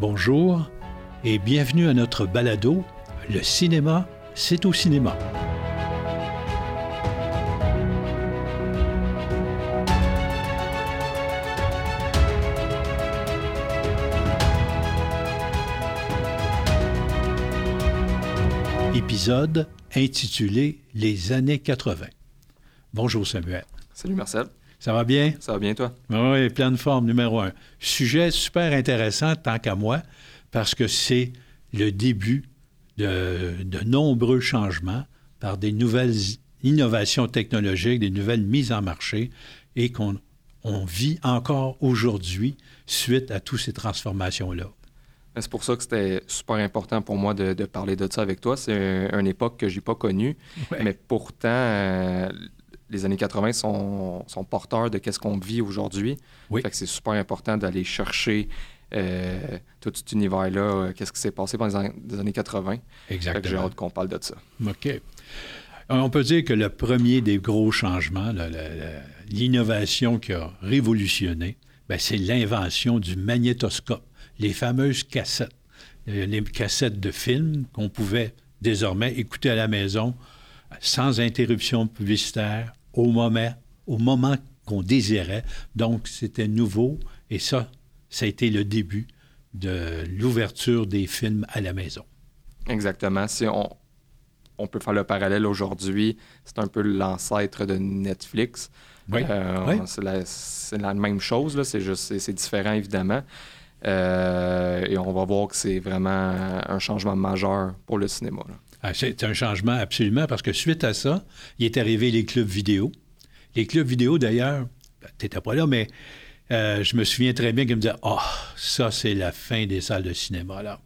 Bonjour et bienvenue à notre balado Le cinéma, c'est au cinéma. Épisode intitulé Les années 80. Bonjour Samuel. Salut Marcel. Ça va bien? Ça va bien toi? Oui, pleine forme numéro un. Sujet super intéressant tant qu'à moi parce que c'est le début de, de, nombreux changements par des nouvelles innovations technologiques, des nouvelles mises en marché et qu'on on vit encore aujourd'hui suite à toutes ces transformations-là. Ben, c'est pour ça que c'était super important pour moi de, de, parler de ça avec toi. C'est une époque que je n'ai pas connue, ouais. mais pourtant, euh, les années 80 sont, sont porteurs de qu'est-ce qu'on vit aujourd'hui. Oui. Fait que c'est super important d'aller chercher euh, tout cet univers-là, euh, qu'est-ce qui s'est passé pendant les, an les années 80. Exactement. J'ai hâte qu'on parle de ça. OK. On peut dire que le premier des gros changements, l'innovation qui a révolutionné, ben, c'est l'invention du magnétoscope, les fameuses cassettes, euh, les cassettes de films qu'on pouvait désormais écouter à la maison sans interruption publicitaire au moment, au moment qu'on désirait. Donc, c'était nouveau et ça, ça a été le début de l'ouverture des films à la maison. Exactement. Si on, on peut faire le parallèle aujourd'hui, c'est un peu l'ancêtre de Netflix. Oui. Euh, oui. C'est la, la, même chose, c'est juste c'est différent évidemment. Euh, et on va voir que c'est vraiment un changement majeur pour le cinéma. Ah, c'est un changement absolument parce que suite à ça, il est arrivé les clubs vidéo. Les clubs vidéo, d'ailleurs, ben, tu n'étais pas là, mais euh, je me souviens très bien qu'ils me disaient Ah, ça, c'est la fin des salles de cinéma, là.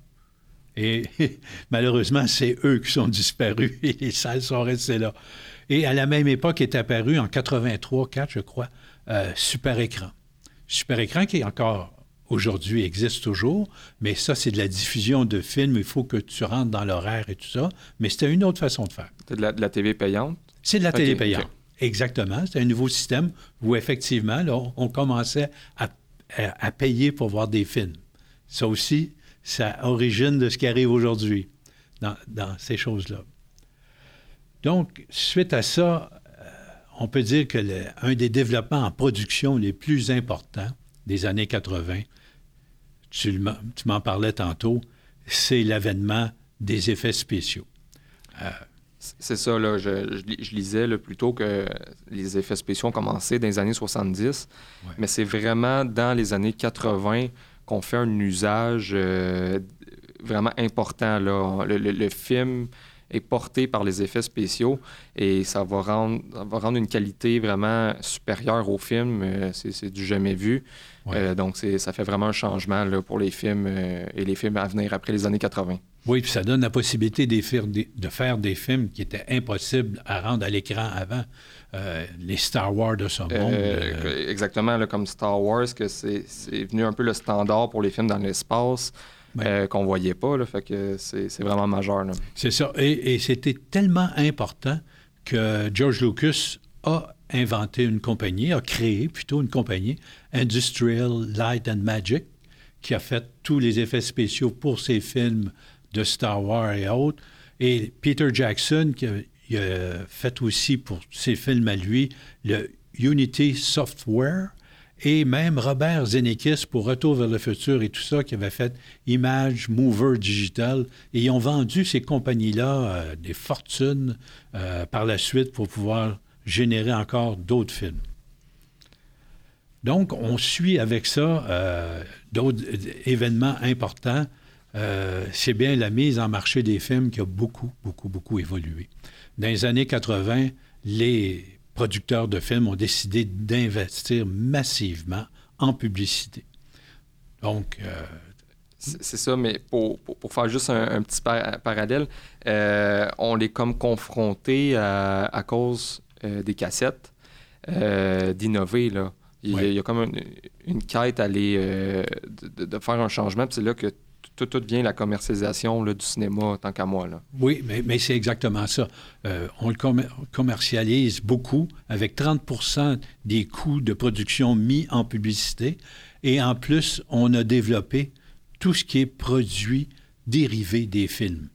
Et malheureusement, c'est eux qui sont disparus et les salles sont restées là. Et à la même époque est apparu en 83, 4, je crois, euh, Super Écran. Super Écran qui est encore aujourd'hui existe toujours, mais ça, c'est de la diffusion de films. Il faut que tu rentres dans l'horaire et tout ça. Mais c'était une autre façon de faire. C'est de la, de la TV payante? C'est de la okay, télé payante. Okay. Exactement. C'est un nouveau système où, effectivement, là, on commençait à, à, à, payer pour voir des films. Ça aussi, ça origine de ce qui arrive aujourd'hui dans, dans, ces choses-là. Donc, suite à ça, euh, on peut dire que le, un des développements en production les plus importants des années 80, tu, tu m'en parlais tantôt, c'est l'avènement des effets spéciaux. Euh, c'est ça, là, je, je, je lisais là, plutôt que les effets spéciaux ont commencé dans les années 70, ouais. mais c'est vraiment dans les années 80 qu'on fait un usage euh, vraiment important. Là. Le, le, le, film est porté par les effets spéciaux et ça va rendre, ça va rendre une qualité vraiment supérieure au film. Euh, c'est du jamais vu. Ouais. Euh, donc, ça fait vraiment un changement là, pour les films euh, et les films à venir après les années 80. Oui, puis ça donne la possibilité de faire des, de faire des films qui étaient impossibles à rendre à l'écran avant. Euh, les Star Wars de ce monde. Exactement, là, comme Star Wars, que c'est venu un peu le standard pour les films dans l'espace. Ouais. Euh, qu'on voyait pas, là, fait que c'est vraiment majeur. C'est ça, et, et c'était tellement important que George Lucas a inventé une compagnie, a créé plutôt une compagnie, Industrial Light and Magic, qui a fait tous les effets spéciaux pour ses films de Star Wars et autres. Et Peter Jackson, qui a, fait aussi pour ses films à lui le Unity Software et même Robert Zemeckis pour Retour vers le futur et tout ça qui avait fait Image Mover Digital et ils ont vendu ces compagnies-là euh, des fortunes euh, par la suite pour pouvoir générer encore d'autres films. Donc, on suit avec ça euh, d'autres événements importants. Euh, c'est bien la mise en marché des films qui a beaucoup, beaucoup, beaucoup évolué. Dans les années 80, les producteurs de films ont décidé d'investir massivement en publicité. Donc, euh, c'est ça, mais pour, pour, faire juste un, petit par parallèle, euh, on est comme confronté à, à cause euh, des cassettes euh, d'innover. Là. Il, ouais. y a comme une, une quête à aller euh, de, de, faire un changement, puis c'est là que tout, tout vient la commercialisation là, du cinéma, tant qu'à moi. Là. Oui, mais, mais c'est exactement ça. Euh, on le com commercialise beaucoup, avec 30% des coûts de production mis en publicité. Et en plus, on a développé tout ce qui est produit dérivé des films.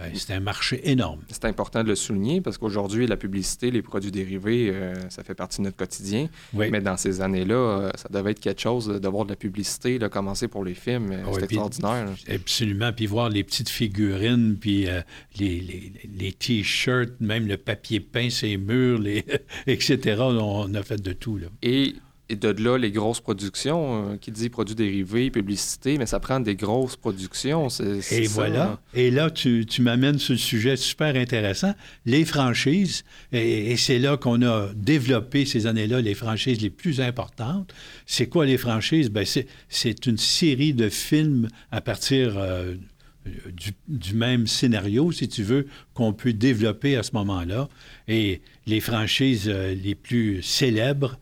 Euh, c'est un marché énorme. C'est important de le souligner parce qu'aujourd'hui, la publicité, les produits dérivés, euh, ça fait partie de notre quotidien. Mais dans ces années-là, euh, ça devait être quelque chose d'avoir de la publicité, de commencer pour les films. c'est extraordinaire. absolument. Puis voir les petites figurines, puis les, les, T-shirts, même le papier peint, ces murs, les, etc. On a fait de tout. Là. Et et de là, les grosses productions, euh, qui dit produits dérivés, publicité, mais ça prend des grosses productions. et voilà. Et là, tu, m'amènes sur le sujet super intéressant, les franchises. Et, c'est là qu'on a développé ces années-là les franchises les plus importantes. C'est quoi les franchises? Ben, c'est une série de films à partir euh, du, même scénario, si tu veux, qu'on peut développer à ce moment-là. Et les franchises euh, les plus célèbres,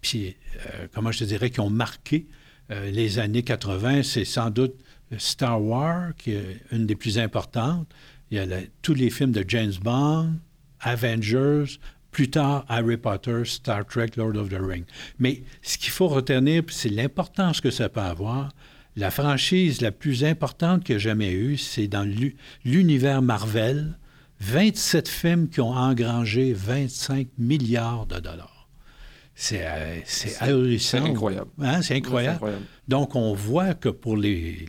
puis, euh, comment je te dirais, qui ont marqué euh, les années 80, c'est sans doute Star Wars, qui est une des plus importantes. Il y a tous les films de James Bond, Avengers, plus tard Harry Potter, Star Trek, Lord of the Rings. Mais ce qu'il faut retenir, c'est l'importance que ça peut avoir. La franchise la plus importante a jamais eue, c'est dans l'univers Marvel. 27 films qui ont engrangé 25 milliards de dollars. C'est euh, ahurissant. C'est incroyable. Hein, c'est incroyable. Donc, on voit que pour les,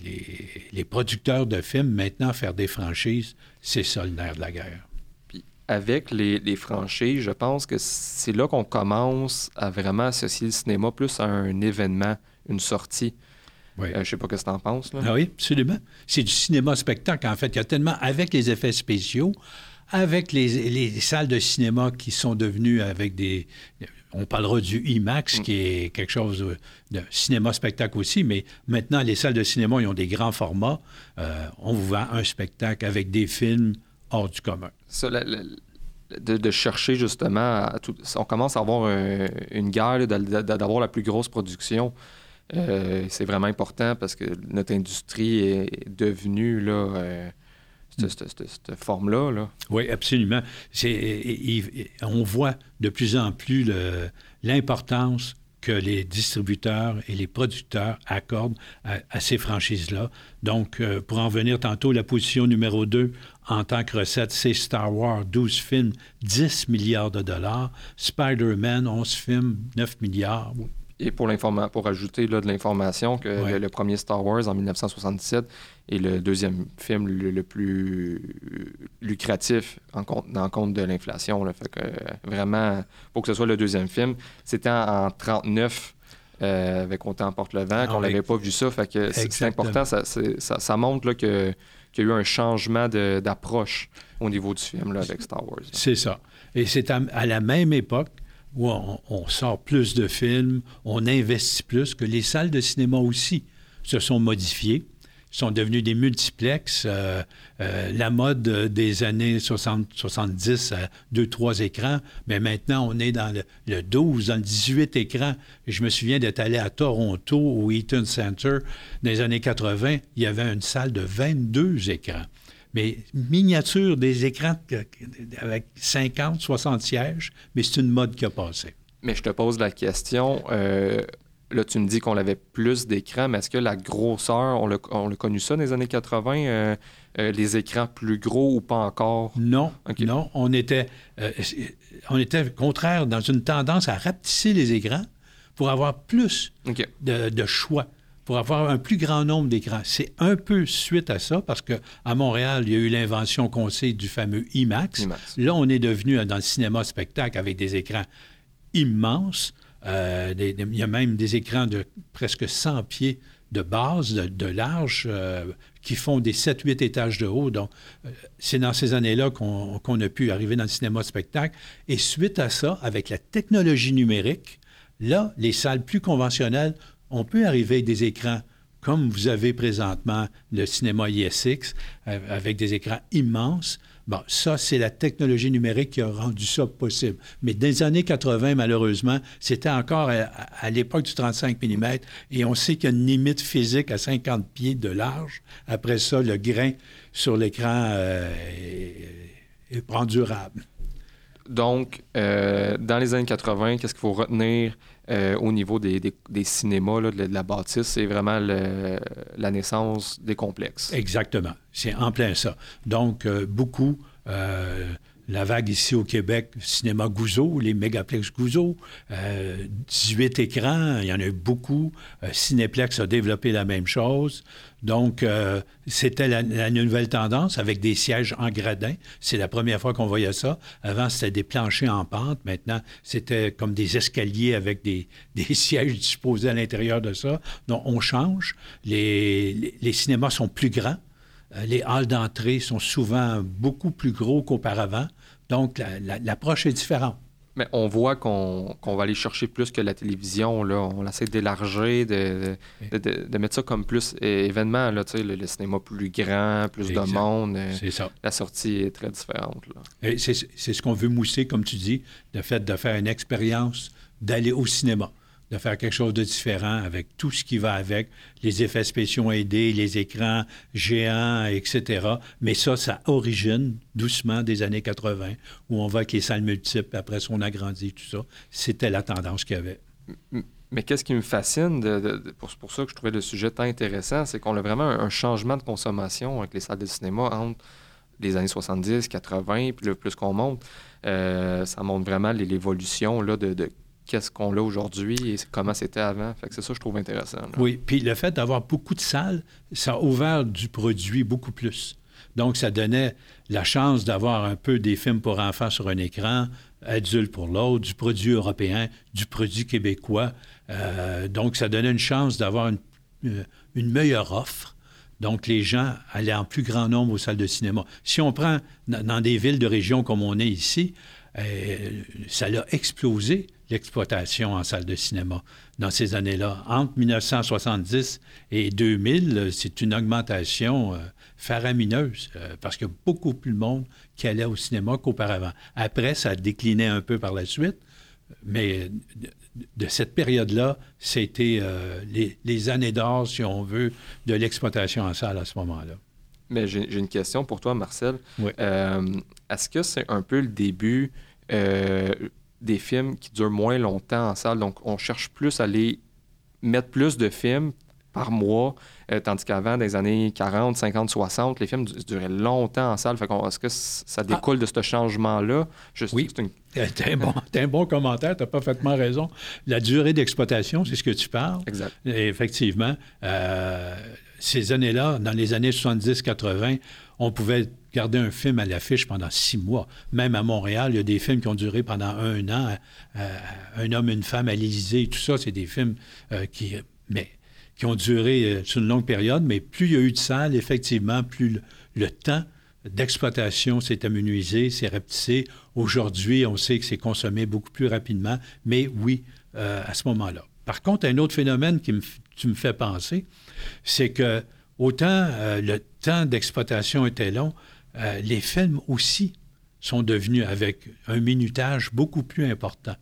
les, producteurs de films, maintenant, faire des franchises, c'est ça le nerf de la guerre. Puis, avec les, les franchises, je pense que c'est là qu'on commence à vraiment associer le cinéma plus à un événement, une sortie. Oui. Euh, je sais pas ce que tu en penses. Là. Ah oui, absolument. C'est du cinéma-spectacle, en fait. Il y a tellement, avec les effets spéciaux, avec les, les, salles de cinéma qui sont devenues avec des on parlera du IMAX, mm. qui est quelque chose de cinéma-spectacle aussi, mais maintenant, les salles de cinéma, ils ont des grands formats. Euh, on vous vend un spectacle avec des films hors du commun. Ça, de, chercher justement, on commence à avoir une guerre d'avoir la plus grosse production. Euh, c'est vraiment important parce que notre industrie est devenue là, euh, cette, forme-là. Oui, absolument. on voit de plus en plus l'importance que les distributeurs et les producteurs accordent à, ces franchises-là. Donc, euh, pour en venir tantôt, la position numéro 2 en tant que recette, c'est Star Wars, 12 films, 10 milliards de dollars. Spider-Man, 11 films, 9 milliards. Et pour, pour ajouter là, de l'information, que le, premier Star Wars en 1977 est le deuxième film le, plus lucratif en compte, compte de l'inflation. Fait que vraiment, pour que ce soit le deuxième film, c'était en, 39 euh, avec Autant porte le vent, qu'on n'avait pas vu ça. Fait que c'est important, ça, ça, montre qu'il y a eu un changement d'approche au niveau du film là, avec Star Wars. C'est ça. Et c'est à, la même époque où on, sort plus de films, on investit plus, que les salles de cinéma aussi se sont modifiées, sont devenues des multiplexes. Euh, euh, la mode des années 60, 70 à deux, trois écrans, mais maintenant on est dans le, 12, dans le 18 écrans. Je me souviens d'être allé à Toronto, au Eaton Center, dans les années 80, il y avait une salle de 22 écrans mais miniature des écrans avec 50, 60 sièges, mais c'est une mode qui a passé. Mais je te pose la question, euh, là tu me dis qu'on avait plus d'écrans, mais est-ce que la grosseur, on l'a connu ça dans les années 80, euh, euh, les écrans plus gros ou pas encore? Non, non, on était, on était contraire dans une tendance à rapetisser les écrans pour avoir plus de choix pour avoir un plus grand nombre d'écrans. C'est un peu suite à ça, parce qu'à Montréal, il y a eu l'invention qu'on sait du fameux IMAX. Là, on est devenu dans le cinéma spectacle avec des écrans immenses. Euh, il y a même des écrans de presque 100 pieds de base, de, large, euh, qui font des 7-8 étages de haut. Donc, euh, c'est dans ces années-là qu'on a pu arriver dans le cinéma spectacle. Et suite à ça, avec la technologie numérique, là, les salles plus conventionnelles on peut arriver avec des écrans comme vous avez présentement le cinéma ISX, avec des écrans immenses. Bon, ça, c'est la technologie numérique qui a rendu ça possible. Mais dans les années 80, malheureusement, c'était encore à, l'époque du 35 mm, et on sait qu'il y a une limite physique à 50 pieds de large. Après ça, le grain sur l'écran euh, est, est durable. Donc, euh, dans les années 80, qu'est-ce qu'il faut retenir euh, au niveau des, cinémas, de, la bâtisse? C'est vraiment la naissance des complexes. Exactement. C'est en plein ça. Donc, beaucoup la vague ici au Québec, cinéma Gouzeau, les mégaplex Gouzeau, 18 écrans, il y en a eu beaucoup. Cinéplex a développé la même chose. Donc, euh, c'était la, nouvelle tendance avec des sièges en gradin. C'est la première fois qu'on voyait ça. Avant, c'était des planchers en pente. Maintenant, c'était comme des escaliers avec des, sièges disposés à l'intérieur de ça. Donc, on change. Les, cinémas sont plus grands. Euh, les halls d'entrée sont souvent beaucoup plus gros qu'auparavant. Donc, l'approche est différente. Mais on voit qu'on va aller chercher plus que la télévision. Là. On essaie d'élargir, de, de, mettre ça comme plus événement. Là, le, le cinéma plus grand, plus de monde. Euh, ça. La sortie est très différente. C'est ce qu'on veut mousser, comme tu dis, le fait de faire une expérience, d'aller au cinéma de faire quelque chose de différent avec tout ce qui va avec, les effets spéciaux aidés, les écrans géants, etc. Mais ça, ça origine doucement des années 80, où on voit que les salles multiples, après on agrandit, tout ça. C'était la tendance qu'il y avait. Mais qu'est-ce qui me fascine, pour, pour, ça que je trouvais le sujet tant intéressant, c'est qu'on a vraiment un, changement de consommation avec les salles de cinéma entre les années 70, 80, puis le plus qu'on monte. Euh, ça montre vraiment l'évolution de, de qu'est-ce qu'on a aujourd'hui et comment c'était avant. C'est ça que je trouve intéressant. Oui, puis le fait d'avoir beaucoup de salles, ça a ouvert du produit beaucoup plus. Donc, ça donnait la chance d'avoir un peu des films pour enfants sur un écran, adulte pour l'autre, du produit européen, du produit québécois. Euh, donc, ça donnait une chance d'avoir une, euh, une, meilleure offre. Donc, les gens allaient en plus grand nombre aux salles de cinéma. Si on prend dans des villes de région comme on est ici, euh, ça a explosé l'exploitation en salle de cinéma dans ces années-là. Entre 1970 et 2000, c'est une augmentation euh, faramineuse euh, parce qu'il y a beaucoup plus de monde qui allait au cinéma qu'auparavant. Après, ça a décliné un peu par la suite, mais de, cette période-là, c'était euh, les, années d'or, si on veut, de l'exploitation en salle à ce moment-là. Mais j'ai une question pour toi, Marcel. Est-ce que c'est un peu le début des films qui durent moins longtemps en salle? Donc, on cherche plus à les mettre plus de films par mois, euh, tandis qu'avant, dans les années 40, 50, 60, les films duraient longtemps en salle. Fait est-ce que ça ah. découle de ce changement-là? oui, c'est un, bon, un bon commentaire, tu as parfaitement raison. La durée d'exploitation, c'est ce que tu parles. Exact. effectivement, euh, ces années-là, dans les années 70-80, on pouvait garder un film à l'affiche pendant six mois. Même à Montréal, il y a des films qui ont duré pendant un an. Euh, un homme, une femme à l'Élysée, tout ça, c'est des films euh, qui, mais, qui ont duré euh, sur une longue période. Mais plus il y a eu de salles, effectivement, plus le, temps d'exploitation s'est amenuisé, s'est rapetissé. Aujourd'hui, on sait que c'est consommé beaucoup plus rapidement, mais oui, à ce moment-là. Par contre, un autre phénomène qui me, tu me fais penser, c'est que autant le temps d'exploitation était long, euh, les films aussi sont devenus avec un minutage beaucoup plus important.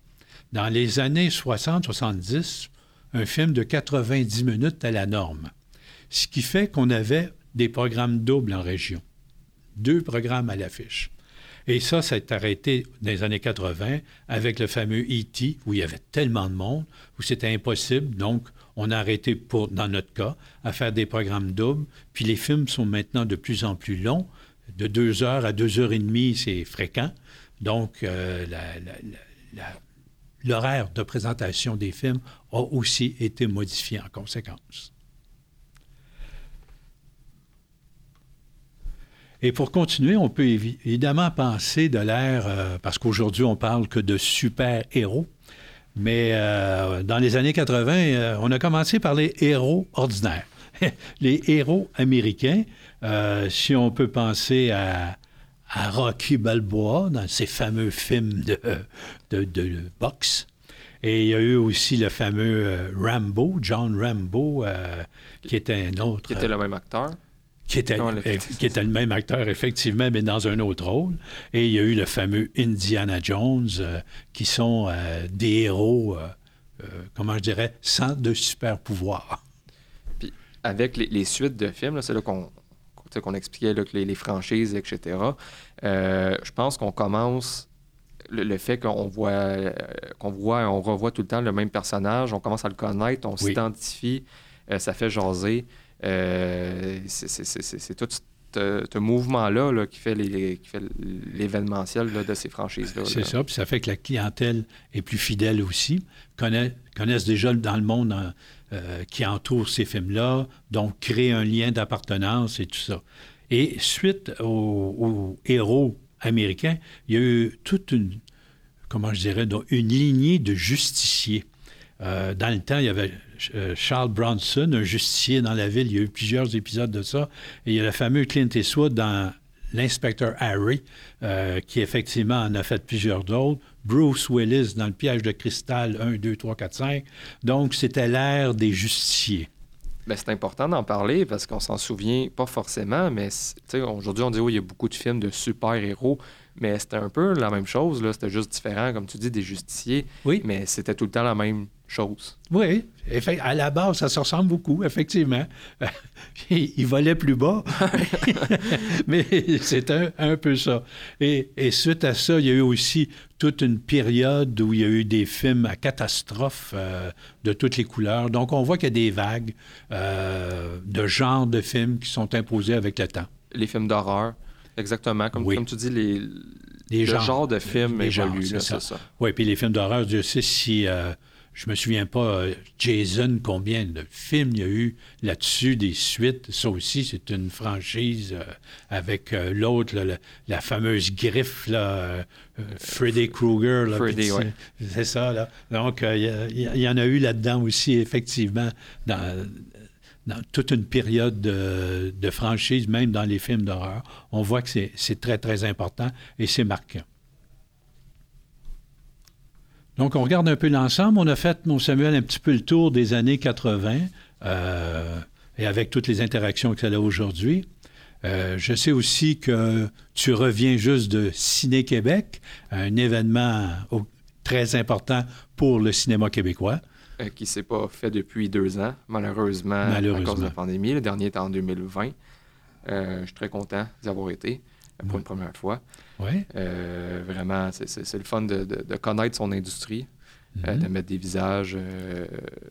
Dans les années 60-70, un film de 90 minutes est la norme. Ce qui fait qu'on avait des programmes doubles en région. Deux programmes à l'affiche. Et ça, ça s'est arrêté dans les années 80 avec le fameux E.T., où il y avait tellement de monde, où c'était impossible. Donc, on a arrêté, pour, dans notre cas, à faire des programmes doubles. Puis les films sont maintenant de plus en plus longs de deux heures à deux heures et demie, c'est fréquent. Donc, euh, l'horaire de présentation des films a aussi été modifié en conséquence. Et pour continuer, on peut évidemment penser de l'ère, euh, parce qu'aujourd'hui on parle que de super-héros, mais euh, dans les années 80, on a commencé par les héros ordinaires, les héros américains euh, si on peut penser à, Rocky Balboa dans ses fameux films de, boxe. Et il y a eu aussi le fameux euh, Rambo, John Rambo, euh, qui était un autre. Qui était le même acteur. Qui était, qui était, le même acteur, effectivement, mais dans un autre rôle. Et il y a eu le fameux Indiana Jones, qui sont des héros, comment je dirais, sans de super pouvoir. Puis avec les, les suites de films, c'est là qu'on qu'on expliquait que les, franchises, etc. Euh, je pense qu'on commence le, fait qu'on voit, qu'on voit, on revoit tout le temps le même personnage, on commence à le connaître, on s'identifie, ça fait jaser. C'est tout ce mouvement-là qui fait l'événementiel de ces franchises-là. C'est ça, puis ça fait que la clientèle est plus fidèle aussi, connaît, connaissent déjà dans le monde euh, qui entoure ces films-là, donc créer un lien d'appartenance et tout ça. Et suite aux, héros américains, il y a eu toute une, comment je dirais, une lignée de justiciers. Euh, dans le temps, il y avait euh, Charles Bronson, un justicier dans la ville. Il y a eu plusieurs épisodes de ça. Et il y a le fameux Clint Eastwood dans L'inspecteur Harry, euh, qui effectivement en a fait plusieurs d'autres. Bruce Willis dans Le piège de cristal 1, 2, 3, 4, 5. Donc, c'était l'ère des justiciers. Ben, c'est important d'en parler parce qu'on s'en souvient pas forcément, mais aujourd'hui, on dit oui, il y a beaucoup de films de super-héros, mais c'était un peu la même chose. C'était juste différent, comme tu dis, des justiciers. Oui. Mais c'était tout le temps la même chose. Oui, à la base, ça se ressemble beaucoup, effectivement. il volait plus bas, mais c'est un, peu ça. Et, suite à ça, il y a eu aussi toute une période où il y a eu des films à catastrophe euh, de toutes les couleurs. Donc, on voit qu'il y a des vagues euh, de genres de films qui sont imposés avec le temps. Les films d'horreur, exactement. Comme, comme tu dis, les, les genres, de films évoluent, c'est ça. Oui, puis les films d'horreur, je sais si... Euh, je me souviens pas, euh, Jason, combien de films il y a eu là-dessus, des suites. Ça aussi, c'est une franchise euh, avec euh, l'autre, la, fameuse griffe, là, Freddy Krueger. Freddy, oui. C'est ça, là. Donc, il y, en a eu là-dedans aussi, effectivement, dans, toute une période de, de franchise, même dans les films d'horreur. On voit que c'est très, très important et c'est marquant. Donc, on regarde un peu l'ensemble. On a fait, mon Samuel, un petit peu le tour des années 80 euh, et avec toutes les interactions que ça a aujourd'hui. Euh, je sais aussi que tu reviens juste de Ciné Québec, un événement très important pour le cinéma québécois. Euh, qui ne s'est pas fait depuis deux ans, malheureusement, à cause de la pandémie. Le dernier était en 2020. je suis très content d'y avoir été pour une première fois. Euh, vraiment, c'est le fun de, connaître son industrie, euh, de mhm. mettre des visages. Euh,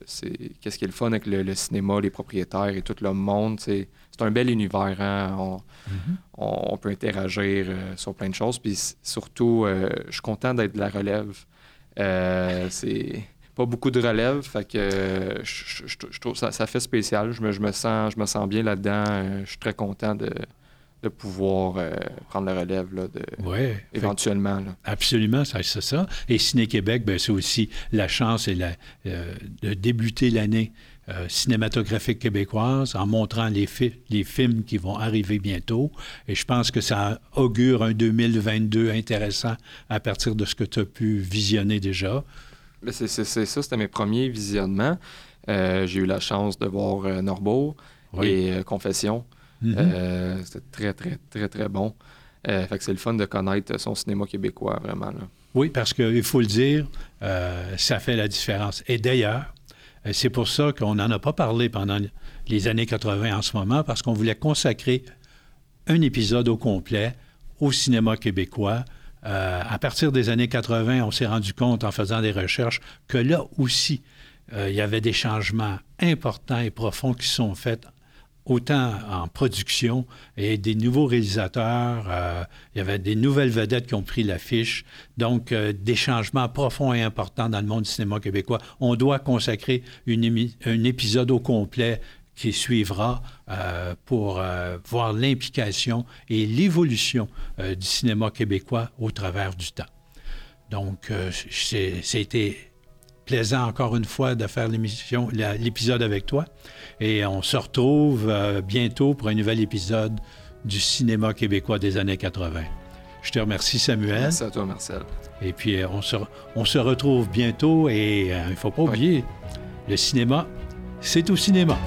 c'est Qu'est-ce qui est le fun avec le, cinéma, les propriétaires et tout le monde. C'est un bel univers. Hein. Mhm. On, peut interagir sur plein de choses. Puis surtout, je suis content d'être de la relève. c'est pas beaucoup de relève, fait que je, trouve ça, ça fait spécial. Je me, je me, sens, je me sens bien là-dedans. je suis très content de, de pouvoir euh, prendre la relève là, de, éventuellement. Absolument, c'est ça. Et Ciné-Québec, ben, c'est aussi la chance et la, euh, de débuter l'année euh, cinématographique québécoise en montrant les, les films qui vont arriver bientôt. Et je pense que ça augure un 2022 intéressant à partir de ce que tu as pu visionner déjà. C'est ça, c'était mes premiers visionnements. J'ai eu la chance de voir Norbeau et Confession. Mhm. Euh, c'était très, très, très, très bon. Euh, fait que c'est le fun de connaître son cinéma québécois, vraiment. Oui, parce qu'il faut le dire, euh, ça fait la différence. Et d'ailleurs, c'est pour ça qu'on n'en a pas parlé pendant les années 80 en ce moment, parce qu'on voulait consacrer un épisode au complet au cinéma québécois. à partir des années 80, on s'est rendu compte en faisant des recherches que là aussi, il y avait des changements importants et profonds qui sont faits autant en production et des nouveaux réalisateurs. Euh, il y avait des nouvelles vedettes qui ont pris l'affiche. Donc, euh, des changements profonds et importants dans le monde du cinéma québécois. On doit consacrer un épisode au complet qui suivra euh, pour voir l'implication et l'évolution du cinéma québécois au travers du temps. Donc, c'était plaisant encore une fois de faire l'émission, l'épisode avec toi. Et on se retrouve euh, bientôt pour un nouvel épisode du cinéma québécois des années 80. Je te remercie, Samuel. Merci à toi, Marcel. Et puis, euh, on se, on se retrouve bientôt et euh, il ne faut pas oublier, le cinéma, c'est au cinéma.